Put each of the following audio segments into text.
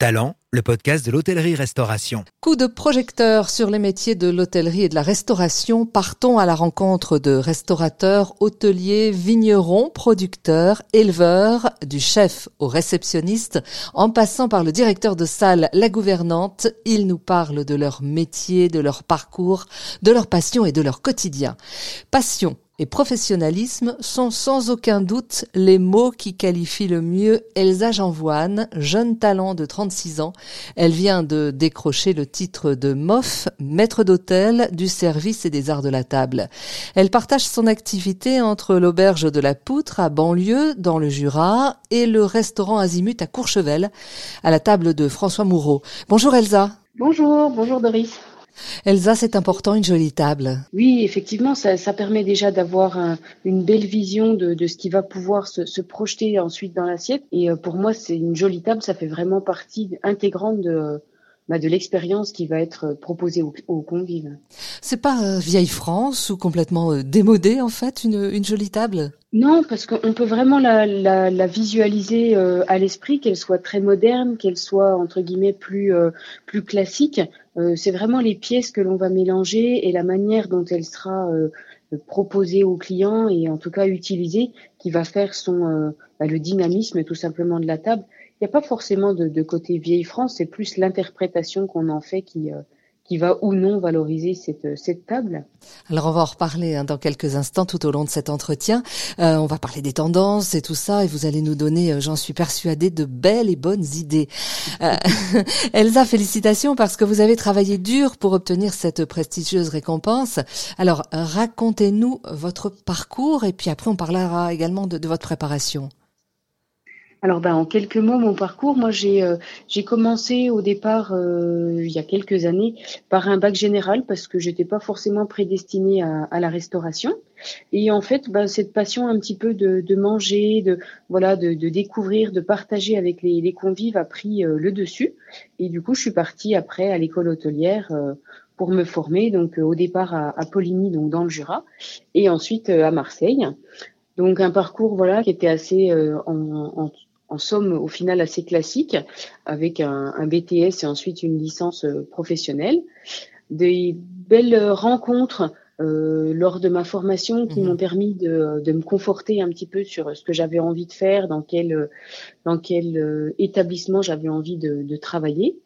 Talent, le podcast de l'hôtellerie-restauration. Coup de projecteur sur les métiers de l'hôtellerie et de la restauration. Partons à la rencontre de restaurateurs, hôteliers, vignerons, producteurs, éleveurs, du chef au réceptionniste, en passant par le directeur de salle, la gouvernante. Ils nous parlent de leur métier, de leur parcours, de leur passion et de leur quotidien. Passion, et professionnalisme sont sans aucun doute les mots qui qualifient le mieux Elsa Janvoine, jeune talent de 36 ans. Elle vient de décrocher le titre de MOF, maître d'hôtel du service et des arts de la table. Elle partage son activité entre l'auberge de la Poutre à Banlieue, dans le Jura, et le restaurant Azimut à Courchevel, à la table de François Moureau. Bonjour Elsa. Bonjour, bonjour Doris. Elsa, c'est important, une jolie table. Oui, effectivement, ça, permet déjà d'avoir une belle vision de, ce qui va pouvoir se, projeter ensuite dans l'assiette. Et euh, pour moi, c'est une jolie table, ça fait vraiment partie intégrante de, bah, de l'expérience qui va être proposée aux, convives. C'est pas euh, vieille France ou complètement euh, démodé en fait, une, jolie table? Non, parce qu'on peut vraiment la, visualiser à l'esprit, qu'elle soit très moderne, qu'elle soit entre guillemets plus plus classique. Euh, c'est vraiment les pièces que l'on va mélanger et la manière dont elle sera euh, proposée au client et en tout cas utilisée qui va faire son euh, bah, le dynamisme tout simplement de la table. Il n'y a pas forcément de, de côté vieille France, c'est plus l'interprétation qu'on en fait qui qui va ou non valoriser cette, cette table. Alors on va en reparler hein, dans quelques instants tout au long de cet entretien. Euh, on va parler des tendances et tout ça et vous allez nous donner, euh, j'en suis persuadée, de belles et bonnes idées. Euh, Elsa, félicitations parce que vous avez travaillé dur pour obtenir cette prestigieuse récompense. Alors racontez-nous votre parcours et puis après on parlera également de, de votre préparation. Alors ben, en quelques mots, mon parcours, moi j'ai euh, commencé au départ euh, il y a quelques années par un bac général parce que j'étais pas forcément prédestinée à, la restauration. Et en fait, ben, cette passion un petit peu de, manger, de voilà, de, découvrir, de partager avec les, convives a pris euh, le dessus. Et du coup, je suis partie après à l'école hôtelière pour me former. Donc au départ à, Poligny, donc dans le Jura, et ensuite à Marseille. Donc un parcours voilà qui était assez en, en somme au final assez classique, avec un, un BTS et ensuite une licence euh, professionnelle. Des belles rencontres euh, lors de ma formation qui mhm. m'ont permis de, de, me conforter un petit peu sur ce que j'avais envie de faire, dans quel, dans quel euh, établissement j'avais envie de, de, travailler.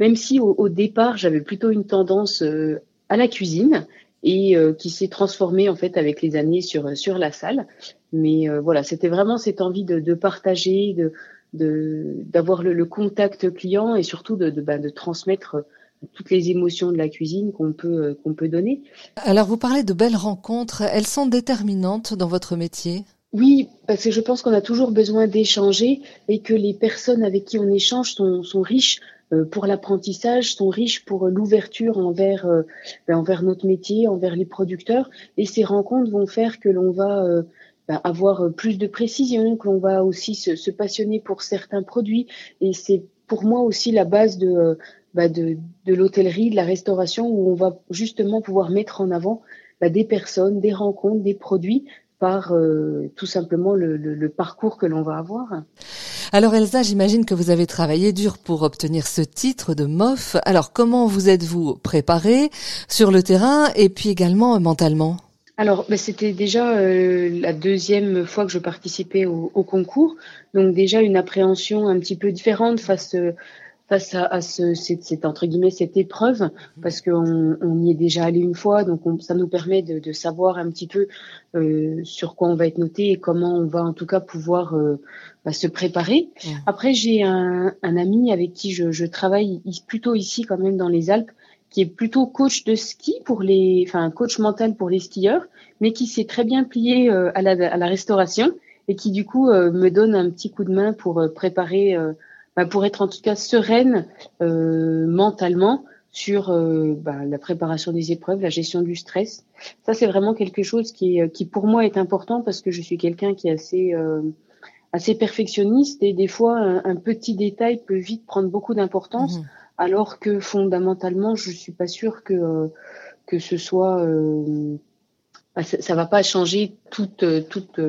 Même si au, au départ j'avais plutôt une tendance euh, à la cuisine et qui s'est transformée en fait avec les années sur sur la salle. Mais euh, voilà, c'était vraiment cette envie de, de partager, de d'avoir le, le, contact client et surtout de, de, bah, de transmettre toutes les émotions de la cuisine qu'on peut euh, qu'on peut donner. Alors vous parlez de belles rencontres, elles sont déterminantes dans votre métier? Oui, parce que je pense qu'on a toujours besoin d'échanger et que les personnes avec qui on échange sont, sont riches euh, pour l'apprentissage, sont riches pour l'ouverture envers ben, envers notre métier, envers les producteurs et ces rencontres vont faire que l'on va bah, avoir euh, plus de précision, que l'on va aussi se, passionner pour certains produits. Et c'est pour moi aussi la base de, euh, bah, de, de l'hôtellerie, de la restauration, où on va justement pouvoir mettre en avant des personnes, des rencontres, des produits par euh, tout simplement le, le, le, parcours que l'on va avoir. Alors Elsa, j'imagine que vous avez travaillé dur pour obtenir ce titre de MOF. Alors comment vous êtes-vous préparé sur le terrain et puis également mentalement? Alors, ben, c'était déjà euh, la deuxième fois que je participais au, au, concours, donc déjà une appréhension un petit peu différente face face à, à ce, cette, cette, entre guillemets cette épreuve, parce qu'on on y est déjà allé une fois, donc on, ça nous permet de, de, savoir un petit peu euh, sur quoi on va être noté et comment on va en tout cas pouvoir euh, bah, se préparer. Après, j'ai un, un, ami avec qui je, je travaille plutôt ici quand même dans les Alpes, qui est plutôt coach de ski pour les, enfin coach mental pour les skieurs, mais qui s'est très bien plié euh, à, la, à, la, restauration et qui du coup euh, me donne un petit coup de main pour euh, préparer, bah, pour être en tout cas sereine mentalement sur bah, la préparation des épreuves, la gestion du stress. Ça c'est vraiment quelque chose qui, qui pour moi est important parce que je suis quelqu'un qui est assez assez perfectionniste et des fois un, petit détail peut vite prendre beaucoup d'importance. Mmh alors que fondamentalement, je suis pas sûre que euh, que ce soit, euh, bah, ça, va pas changer toute toute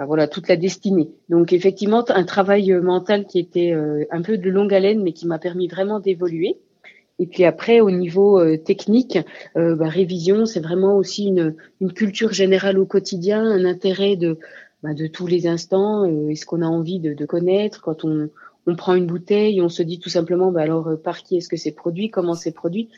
euh, voilà toute la destinée. Donc effectivement un travail mental qui était un peu de longue haleine mais qui m'a permis vraiment d'évoluer. Et puis après, au niveau technique, bah, révision, c'est vraiment aussi une, culture générale au quotidien, un intérêt de, bah, tous les instants, est-ce qu'on a envie de, connaître quand on, prend une bouteille, on se dit tout simplement, bah alors euh, par qui est-ce que c'est produit, comment c'est produit.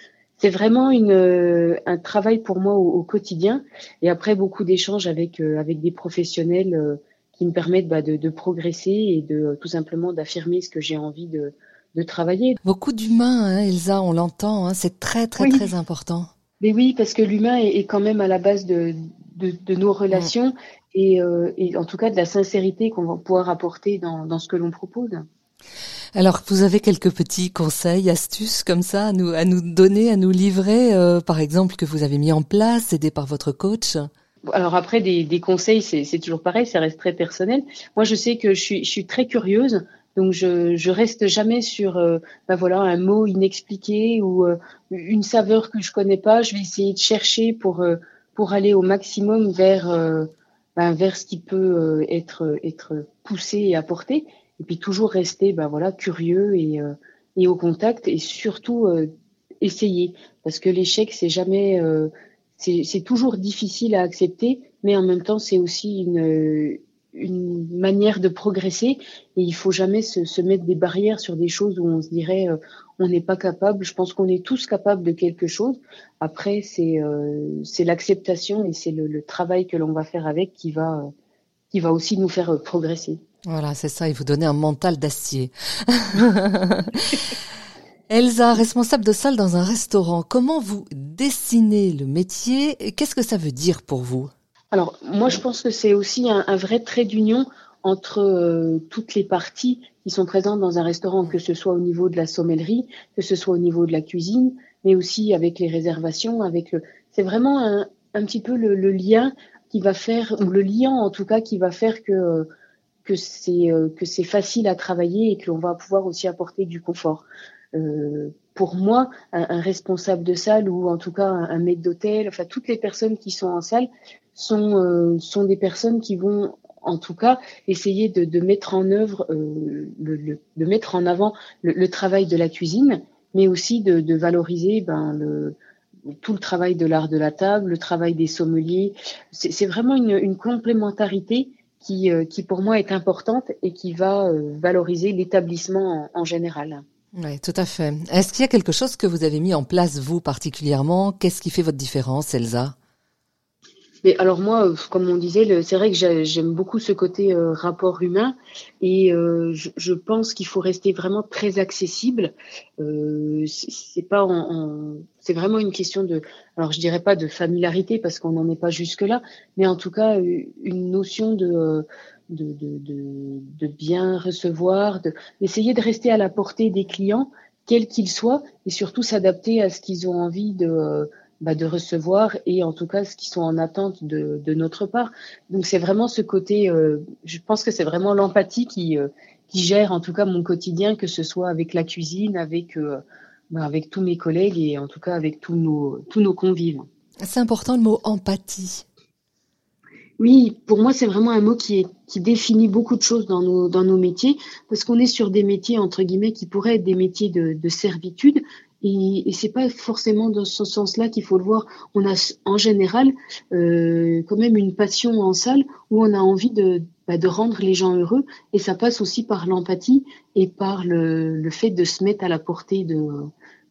C'est vraiment une, euh, un travail pour moi au, quotidien. Et après beaucoup d'échanges avec euh, avec des professionnels qui me permettent bah, de, de, progresser et de tout simplement d'affirmer ce que j'ai envie de, de travailler. Beaucoup d'humains, hein, Elsa, on l'entend, hein, c'est très très très important. Mais oui, parce que l'humain est, est, quand même à la base de, de, de nos relations et, et, en tout cas de la sincérité qu'on va pouvoir apporter dans, dans ce que l'on propose. Alors, vous avez quelques petits conseils, astuces comme ça à nous, à nous donner, à nous livrer, euh, par exemple, que vous avez mis en place, aidé par votre coach? Alors après, des, des conseils, c'est toujours pareil, ça reste très personnel. Moi, je sais que je suis, je suis très curieuse, donc je, je reste jamais sur, ben voilà, un mot inexpliqué ou euh, une saveur que je connais pas. Je vais essayer de chercher pour pour aller au maximum vers ben, vers ce qui peut être être poussé et apporté et puis toujours rester ben voilà curieux et, euh, et au contact et surtout euh, essayer parce que l'échec c'est jamais euh, c'est toujours difficile à accepter mais en même temps c'est aussi une une manière de progresser et il faut jamais se, se, mettre des barrières sur des choses où on se dirait on n'est pas capable. Je pense qu'on est tous capables de quelque chose. Après, c'est c'est l'acceptation et c'est le, le, travail que l'on va faire avec qui va qui va aussi nous faire progresser. Voilà, c'est ça, il vous donnait un mental d'acier. Elsa, responsable de salle dans un restaurant, comment vous dessinez le métier Qu'est-ce que ça veut dire pour vous? Alors, moi, je pense que c'est aussi un, vrai trait d'union entre euh, toutes les parties qui sont présentes dans un restaurant, que ce soit au niveau de la sommellerie, que ce soit au niveau de la cuisine, mais aussi avec les réservations, avec le... C'est vraiment un, petit peu le, le, lien qui va faire, ou le lien en tout cas, qui va faire que que c'est euh, que c'est facile à travailler et que l'on va pouvoir aussi apporter du confort. Euh, pour moi, un, responsable de salle ou en tout cas un, maître d'hôtel, enfin toutes les personnes qui sont en salle sont euh, sont des personnes qui vont en tout cas essayer de, de mettre en œuvre, euh, le, de mettre en avant le, travail de la cuisine, mais aussi de, de valoriser ben, le, tout le travail de l'art de la table, le travail des sommeliers. C'est vraiment une, une complémentarité qui, euh, qui pour moi est importante et qui va euh, valoriser l'établissement en, général. Oui, tout à fait. Est-ce qu'il y a quelque chose que vous avez mis en place, vous particulièrement? Qu'est-ce qui fait votre différence, Elsa? Mais alors moi, euh, comme on disait, c'est vrai que j'aime beaucoup ce côté euh, rapport humain et euh, je, pense qu'il faut rester vraiment très accessible. Euh, c'est pas, en, c'est vraiment une question de, alors je dirais pas de familiarité parce qu'on n'en est pas jusque là, mais en tout cas une notion de, de, de, de bien recevoir, d'essayer de rester à la portée des clients, quels qu'ils soient, et surtout s'adapter à ce qu'ils ont envie de bah, de recevoir et en tout cas ce qui sont en attente de, de notre part. Donc c'est vraiment ce côté, euh, je pense que c'est vraiment l'empathie qui, euh, qui gère en tout cas mon quotidien, que ce soit avec la cuisine, avec, euh, bah, avec tous mes collègues et en tout cas avec tous nos, tous nos convives. C'est important le mot empathie. Oui, pour moi, c'est vraiment un mot qui, est, qui définit beaucoup de choses dans nos, dans nos métiers, parce qu'on est sur des métiers, entre guillemets, qui pourraient être des métiers de, de servitude, et, c'est pas forcément dans ce sens-là qu'il faut le voir. On a en général euh, quand même une passion en salle où on a envie de, bah, de rendre les gens heureux, et ça passe aussi par l'empathie et par le, fait de se mettre à la portée de,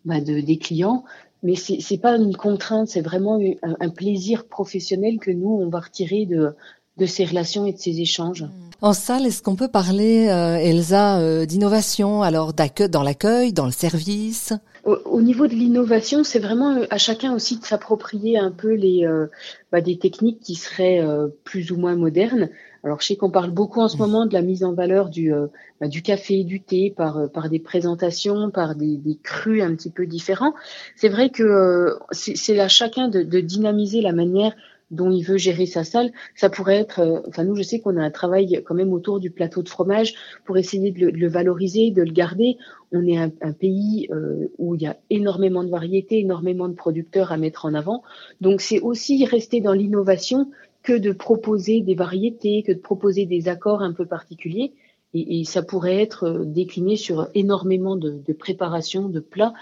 bah, de des clients. Mais c'est c'est pas une contrainte, c'est vraiment un, un plaisir professionnel que nous on va retirer de de ces relations et de ces échanges. En salle, est-ce qu'on peut parler, euh, Elsa, euh, d'innovation alors dans l'accueil, dans le service? Au, niveau de l'innovation, c'est vraiment euh, à chacun aussi de s'approprier un peu les euh, bah, des techniques qui seraient euh, plus ou moins modernes. Alors, je sais qu'on parle beaucoup en ce mmh. moment de la mise en valeur du bah, du café et du thé par par des présentations, par des, des crus un petit peu différents. C'est vrai que c'est à chacun de, de dynamiser la manière dont il veut gérer sa salle. Ça pourrait être, euh, enfin nous je sais qu'on a un travail quand même autour du plateau de fromage pour essayer de le, valoriser, de le garder. On est un, pays euh, où il y a énormément de variétés, énormément de producteurs à mettre en avant. Donc c'est aussi rester dans l'innovation que de proposer des variétés, que de proposer des accords un peu particuliers. Et, ça pourrait être euh, décliné sur énormément de, préparations, de plats,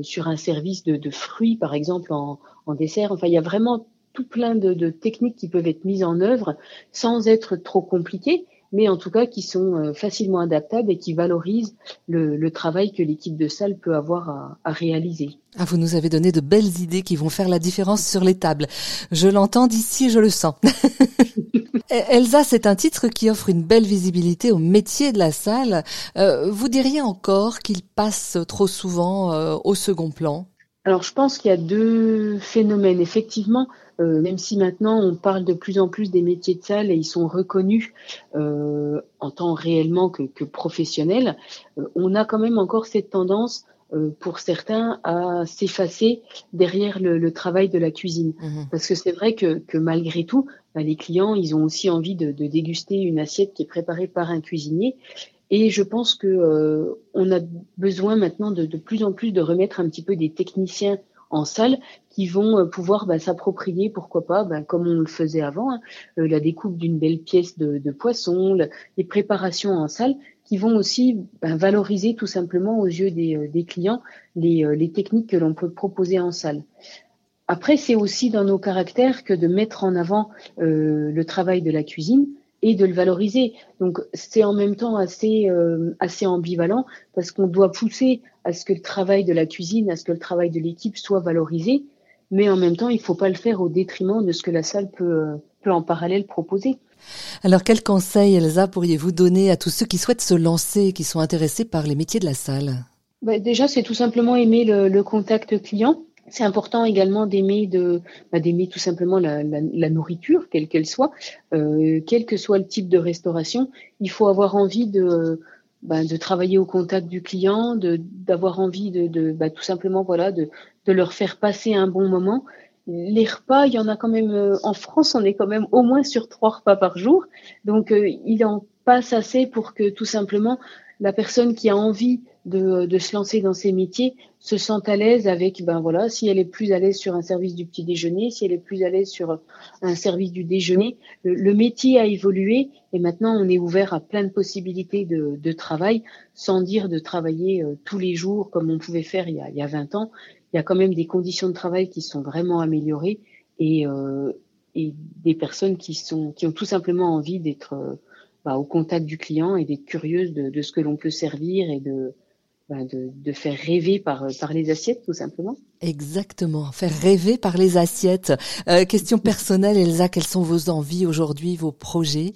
sur un service de, de, fruits, par exemple, en, en, dessert. Enfin, il y a vraiment tout plein de, de, techniques qui peuvent être mises en œuvre sans être trop compliquées mais en tout cas qui sont euh, facilement adaptables et qui valorisent le, le travail que l'équipe de salle peut avoir à, à, réaliser. Ah, vous nous avez donné de belles idées qui vont faire la différence sur les tables. Je l'entends d'ici, je le sens. Elsa, c'est un titre qui offre une belle visibilité au métier de la salle. Euh, vous diriez encore qu'il passe trop souvent euh, au second plan? Alors je pense qu'il y a deux phénomènes. Effectivement, euh, même si maintenant on parle de plus en plus des métiers de salle et ils sont reconnus euh, en tant réellement que, que professionnels, euh, on a quand même encore cette tendance euh, pour certains à s'effacer derrière le, le, travail de la cuisine. Mmh Parce que c'est vrai que, que, malgré tout, bah, les clients, ils ont aussi envie de, de déguster une assiette qui est préparée par un cuisinier. Et je pense que euh, on a besoin maintenant de, de, plus en plus de remettre un petit peu des techniciens en salle qui vont euh, pouvoir bah, s'approprier, pourquoi pas, bah, comme on le faisait avant, hein, euh, la découpe d'une belle pièce de, poisson, les préparations en salle, qui vont aussi bah, valoriser tout simplement aux yeux des, des clients les, techniques que l'on peut proposer en salle. Après, c'est aussi dans nos caractères que de mettre en avant euh, le travail de la cuisine, et de le valoriser. Donc c'est en même temps assez euh, assez ambivalent parce qu'on doit pousser à ce que le travail de la cuisine, à ce que le travail de l'équipe soit valorisé, mais en même temps il faut pas le faire au détriment de ce que la salle peut euh, peut en parallèle proposer. Alors quel conseil Elsa pourriez-vous donner à tous ceux qui souhaitent se lancer, qui sont intéressés par les métiers de la salle? Bah, Déjà c'est tout simplement aimer le, le contact client c'est important également d'aimer de bah, d'aimer tout simplement la, la, la nourriture, quelle qu'elle soit, euh, quel que soit le type de restauration. Il faut avoir envie de bah, de travailler au contact du client, de d'avoir envie de, de bah, tout simplement voilà de de leur faire passer un bon moment. Les repas, il y en a quand même euh, en France, on est quand même au moins sur trois repas par jour, donc euh, il en passe assez pour que tout simplement la personne qui a envie de, se lancer dans ces métiers se sent à l'aise avec, ben voilà, si elle est plus à l'aise sur un service du petit déjeuner, si elle est plus à l'aise sur un service du déjeuner, le, métier a évolué et maintenant on est ouvert à plein de possibilités de, travail, sans dire de travailler euh, tous les jours comme on pouvait faire il y, a, il y a 20 ans. Il y a quand même des conditions de travail qui sont vraiment améliorées et, euh, des personnes qui sont qui ont tout simplement envie d'être euh, bah, au contact du client et d'être curieuse de, de ce que l'on peut servir et de, de, de, faire rêver par, par les assiettes, tout simplement. Exactement, faire rêver par les assiettes. Euh, question personnelle, Elsa, quelles sont vos envies aujourd'hui, vos projets?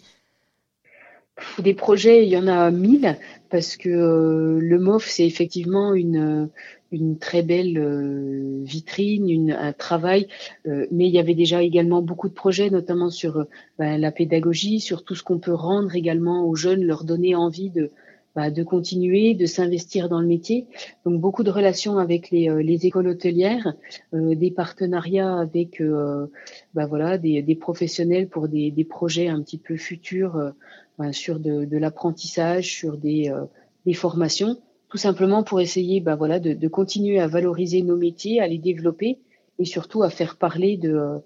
Des projets, il y en a mille, parce que euh, le MOF, c'est effectivement une, une très belle euh, vitrine, une, un travail, euh, mais il y avait déjà également beaucoup de projets, notamment sur euh, bah, la pédagogie, sur tout ce qu'on peut rendre également aux jeunes, leur donner envie de, bah, de continuer, de s'investir dans le métier. Donc beaucoup de relations avec les, les écoles hôtelières, des partenariats avec bah, voilà des, des, professionnels pour des, des, projets un petit peu futurs bah, sur de, de l'apprentissage, sur des, des formations tout simplement pour essayer bah, voilà, de, de, continuer à valoriser nos métiers, à les développer et surtout à faire parler de,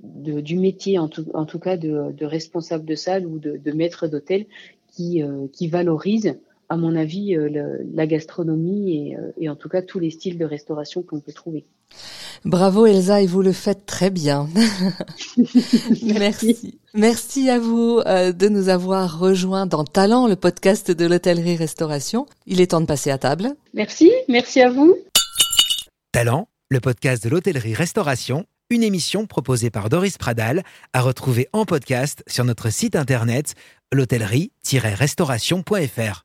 de du métier, en tout, en tout cas de, de, responsable de salle ou de, de maître d'hôtel qui, euh, qui valorise, à mon avis, euh, le, la gastronomie et, euh, et en tout cas tous les styles de restauration qu'on peut trouver. Bravo Elsa et vous le faites très bien. Merci. Merci à vous de nous avoir rejoints dans Talent, le podcast de l'hôtellerie-restauration. Il est temps de passer à table. Merci, merci à vous. Talent, le podcast de l'hôtellerie-restauration, une émission proposée par Doris Pradal, à retrouver en podcast sur notre site internet l'hôtellerie-restauration.fr.